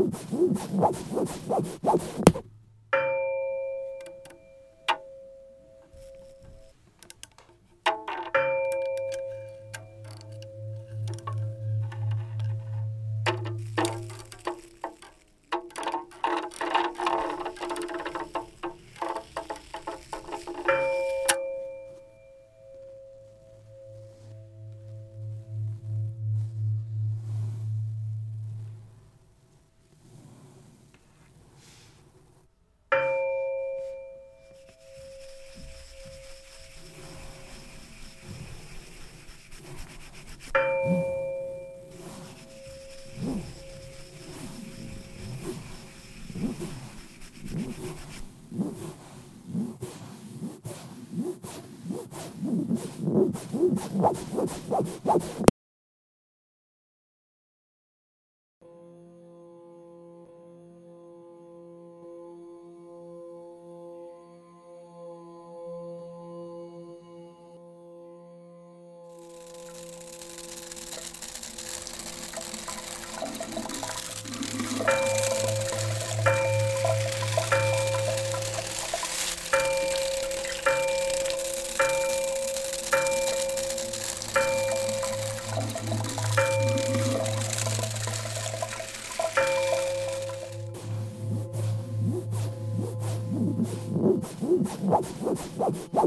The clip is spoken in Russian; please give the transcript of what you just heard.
Thank you. What? Oof, oof, oof, oof, oof, oof, oof.